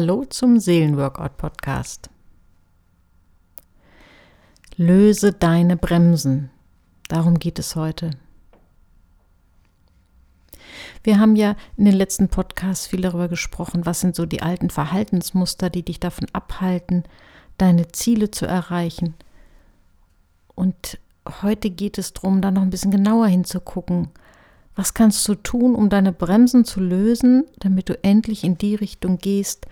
Hallo zum Seelenworkout-Podcast. Löse deine Bremsen. Darum geht es heute. Wir haben ja in den letzten Podcasts viel darüber gesprochen, was sind so die alten Verhaltensmuster, die dich davon abhalten, deine Ziele zu erreichen. Und heute geht es darum, da noch ein bisschen genauer hinzugucken. Was kannst du tun, um deine Bremsen zu lösen, damit du endlich in die Richtung gehst,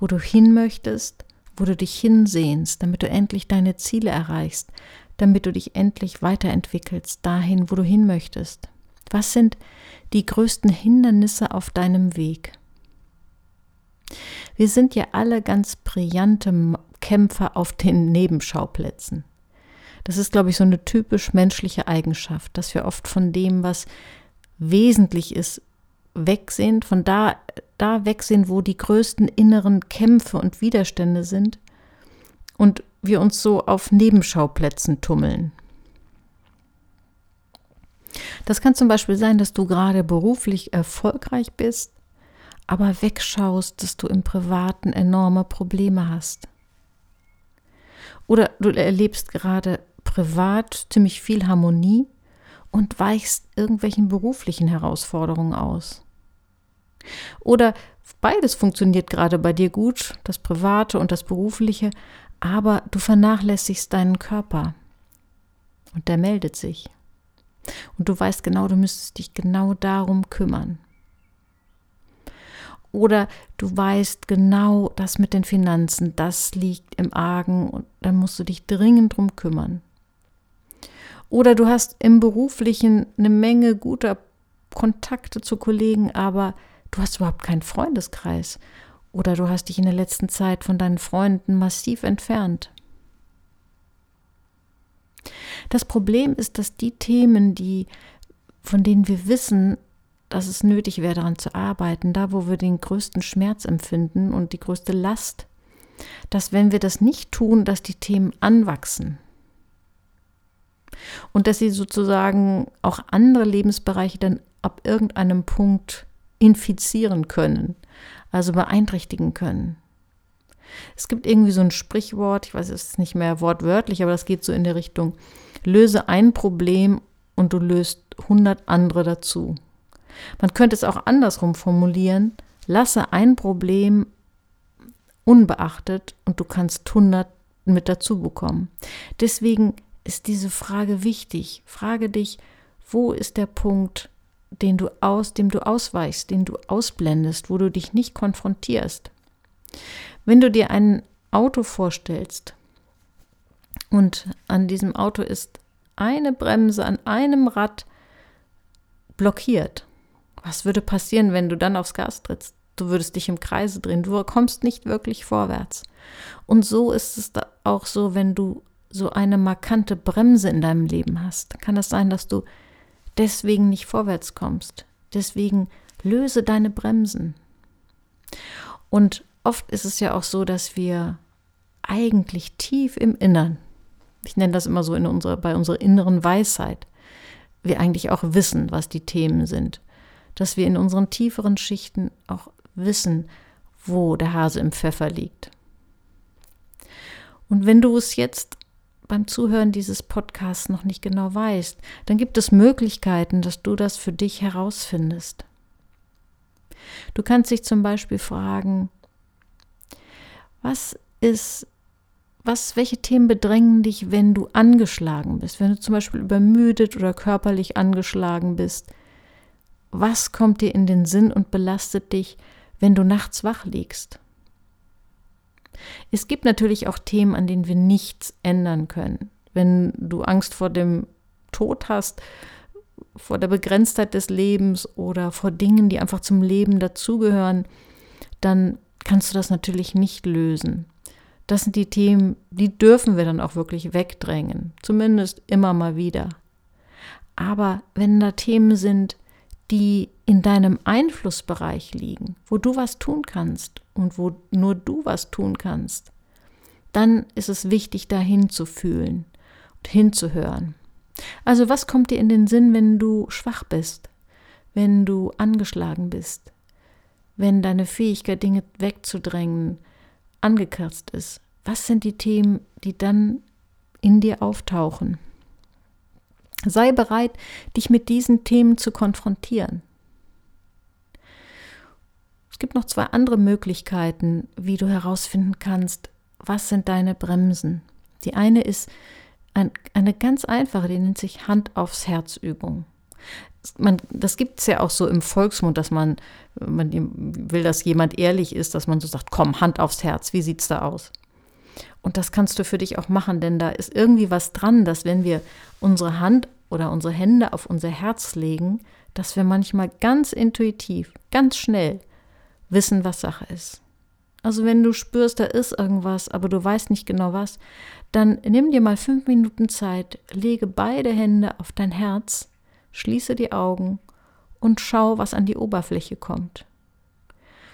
wo du hin möchtest, wo du dich hinsehnst, damit du endlich deine Ziele erreichst, damit du dich endlich weiterentwickelst dahin, wo du hin möchtest? Was sind die größten Hindernisse auf deinem Weg? Wir sind ja alle ganz brillante Kämpfer auf den Nebenschauplätzen. Das ist, glaube ich, so eine typisch menschliche Eigenschaft, dass wir oft von dem, was wesentlich ist, weg sind, von da, da weg wo die größten inneren Kämpfe und Widerstände sind und wir uns so auf Nebenschauplätzen tummeln. Das kann zum Beispiel sein, dass du gerade beruflich erfolgreich bist, aber wegschaust, dass du im Privaten enorme Probleme hast. Oder du erlebst gerade privat ziemlich viel Harmonie und weichst irgendwelchen beruflichen Herausforderungen aus. Oder beides funktioniert gerade bei dir gut, das Private und das Berufliche, aber du vernachlässigst deinen Körper. Und der meldet sich. Und du weißt genau, du müsstest dich genau darum kümmern. Oder du weißt genau, das mit den Finanzen, das liegt im Argen und dann musst du dich dringend drum kümmern. Oder du hast im beruflichen eine Menge guter Kontakte zu Kollegen, aber du hast überhaupt keinen Freundeskreis. Oder du hast dich in der letzten Zeit von deinen Freunden massiv entfernt. Das Problem ist, dass die Themen, die, von denen wir wissen, dass es nötig wäre, daran zu arbeiten, da wo wir den größten Schmerz empfinden und die größte Last, dass wenn wir das nicht tun, dass die Themen anwachsen, und dass sie sozusagen auch andere Lebensbereiche dann ab irgendeinem Punkt infizieren können, also beeinträchtigen können. Es gibt irgendwie so ein Sprichwort, ich weiß es ist nicht mehr wortwörtlich, aber das geht so in der Richtung, löse ein Problem und du löst hundert andere dazu. Man könnte es auch andersrum formulieren, lasse ein Problem unbeachtet und du kannst hundert mit dazu bekommen. Deswegen ist diese Frage wichtig. Frage dich, wo ist der Punkt, den du aus, dem du ausweichst, den du ausblendest, wo du dich nicht konfrontierst. Wenn du dir ein Auto vorstellst und an diesem Auto ist eine Bremse an einem Rad blockiert, was würde passieren, wenn du dann aufs Gas trittst? Du würdest dich im Kreise drehen, du kommst nicht wirklich vorwärts. Und so ist es auch so, wenn du so eine markante Bremse in deinem Leben hast, kann es sein, dass du deswegen nicht vorwärts kommst. Deswegen löse deine Bremsen. Und oft ist es ja auch so, dass wir eigentlich tief im Innern, ich nenne das immer so in unserer, bei unserer inneren Weisheit, wir eigentlich auch wissen, was die Themen sind. Dass wir in unseren tieferen Schichten auch wissen, wo der Hase im Pfeffer liegt. Und wenn du es jetzt beim Zuhören dieses Podcasts noch nicht genau weißt, dann gibt es Möglichkeiten, dass du das für dich herausfindest. Du kannst dich zum Beispiel fragen, was ist, was, welche Themen bedrängen dich, wenn du angeschlagen bist, wenn du zum Beispiel übermüdet oder körperlich angeschlagen bist? Was kommt dir in den Sinn und belastet dich, wenn du nachts wach liegst? Es gibt natürlich auch Themen, an denen wir nichts ändern können. Wenn du Angst vor dem Tod hast, vor der Begrenztheit des Lebens oder vor Dingen, die einfach zum Leben dazugehören, dann kannst du das natürlich nicht lösen. Das sind die Themen, die dürfen wir dann auch wirklich wegdrängen, zumindest immer mal wieder. Aber wenn da Themen sind, die in deinem Einflussbereich liegen, wo du was tun kannst und wo nur du was tun kannst, dann ist es wichtig, dahin zu fühlen und hinzuhören. Also was kommt dir in den Sinn, wenn du schwach bist, wenn du angeschlagen bist, wenn deine Fähigkeit, Dinge wegzudrängen, angekürzt ist? Was sind die Themen, die dann in dir auftauchen? Sei bereit, dich mit diesen Themen zu konfrontieren. Es gibt noch zwei andere Möglichkeiten, wie du herausfinden kannst, was sind deine Bremsen. Die eine ist ein, eine ganz einfache, die nennt sich Hand aufs Herz Übung. Man, das gibt es ja auch so im Volksmund, dass man, man will, dass jemand ehrlich ist, dass man so sagt, komm, Hand aufs Herz, wie sieht es da aus? Und das kannst du für dich auch machen, denn da ist irgendwie was dran, dass wenn wir unsere Hand oder unsere Hände auf unser Herz legen, dass wir manchmal ganz intuitiv, ganz schnell wissen, was Sache ist. Also wenn du spürst, da ist irgendwas, aber du weißt nicht genau was, dann nimm dir mal fünf Minuten Zeit, lege beide Hände auf dein Herz, schließe die Augen und schau, was an die Oberfläche kommt.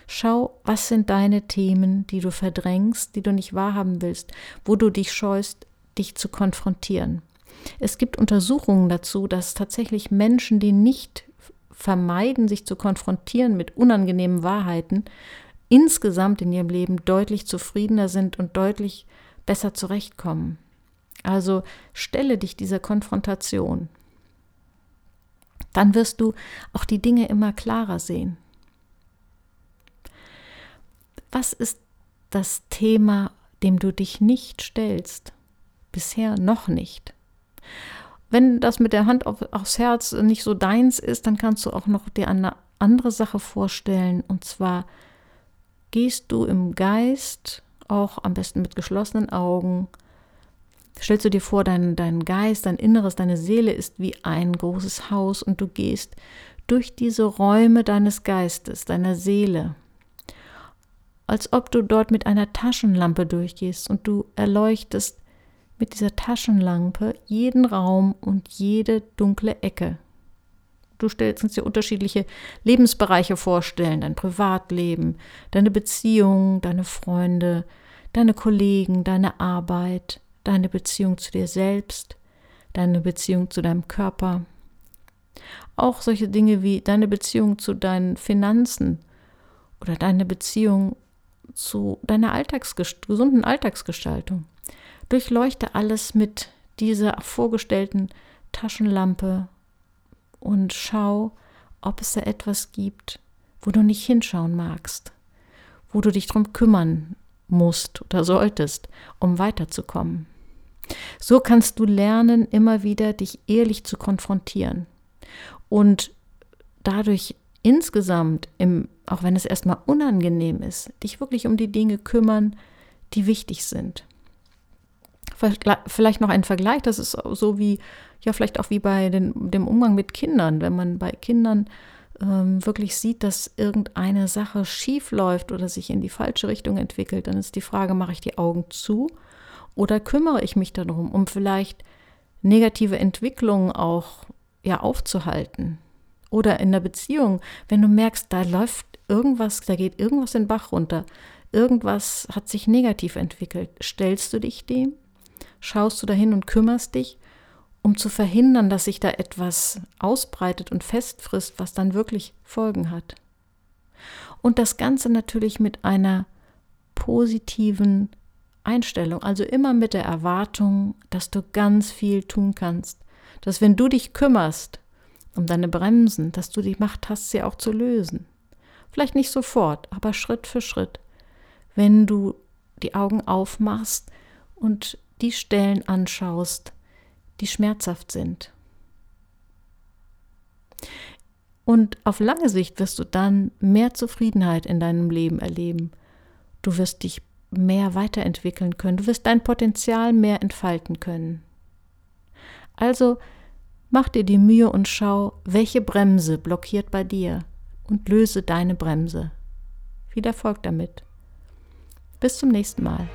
Schau, was sind deine Themen, die du verdrängst, die du nicht wahrhaben willst, wo du dich scheust, dich zu konfrontieren. Es gibt Untersuchungen dazu, dass tatsächlich Menschen, die nicht vermeiden, sich zu konfrontieren mit unangenehmen Wahrheiten, insgesamt in ihrem Leben deutlich zufriedener sind und deutlich besser zurechtkommen. Also stelle dich dieser Konfrontation. Dann wirst du auch die Dinge immer klarer sehen. Was ist das Thema, dem du dich nicht stellst? Bisher noch nicht. Wenn das mit der Hand auf, aufs Herz nicht so deins ist, dann kannst du auch noch dir eine andere Sache vorstellen. Und zwar gehst du im Geist, auch am besten mit geschlossenen Augen, stellst du dir vor, dein, dein Geist, dein Inneres, deine Seele ist wie ein großes Haus und du gehst durch diese Räume deines Geistes, deiner Seele, als ob du dort mit einer Taschenlampe durchgehst und du erleuchtest mit dieser Taschenlampe jeden Raum und jede dunkle Ecke. Du stellst uns dir unterschiedliche Lebensbereiche vorstellen, dein Privatleben, deine Beziehungen, deine Freunde, deine Kollegen, deine Arbeit, deine Beziehung zu dir selbst, deine Beziehung zu deinem Körper. Auch solche Dinge wie deine Beziehung zu deinen Finanzen oder deine Beziehung zu deiner Alltagsgest gesunden Alltagsgestaltung. Durchleuchte alles mit dieser vorgestellten Taschenlampe und schau, ob es da etwas gibt, wo du nicht hinschauen magst, wo du dich drum kümmern musst oder solltest, um weiterzukommen. So kannst du lernen, immer wieder dich ehrlich zu konfrontieren und dadurch insgesamt, im, auch wenn es erstmal unangenehm ist, dich wirklich um die Dinge kümmern, die wichtig sind. Vielleicht noch ein Vergleich, das ist so wie, ja, vielleicht auch wie bei den, dem Umgang mit Kindern. Wenn man bei Kindern ähm, wirklich sieht, dass irgendeine Sache schief läuft oder sich in die falsche Richtung entwickelt, dann ist die Frage, mache ich die Augen zu oder kümmere ich mich darum, um vielleicht negative Entwicklungen auch ja aufzuhalten? Oder in der Beziehung, wenn du merkst, da läuft irgendwas, da geht irgendwas den Bach runter, irgendwas hat sich negativ entwickelt, stellst du dich dem? Schaust du dahin und kümmerst dich, um zu verhindern, dass sich da etwas ausbreitet und festfrisst, was dann wirklich Folgen hat? Und das Ganze natürlich mit einer positiven Einstellung, also immer mit der Erwartung, dass du ganz viel tun kannst, dass wenn du dich kümmerst um deine Bremsen, dass du die Macht hast, sie auch zu lösen. Vielleicht nicht sofort, aber Schritt für Schritt. Wenn du die Augen aufmachst und die Stellen anschaust, die schmerzhaft sind. Und auf lange Sicht wirst du dann mehr Zufriedenheit in deinem Leben erleben. Du wirst dich mehr weiterentwickeln können. Du wirst dein Potenzial mehr entfalten können. Also mach dir die Mühe und schau, welche Bremse blockiert bei dir und löse deine Bremse. Viel Erfolg damit. Bis zum nächsten Mal.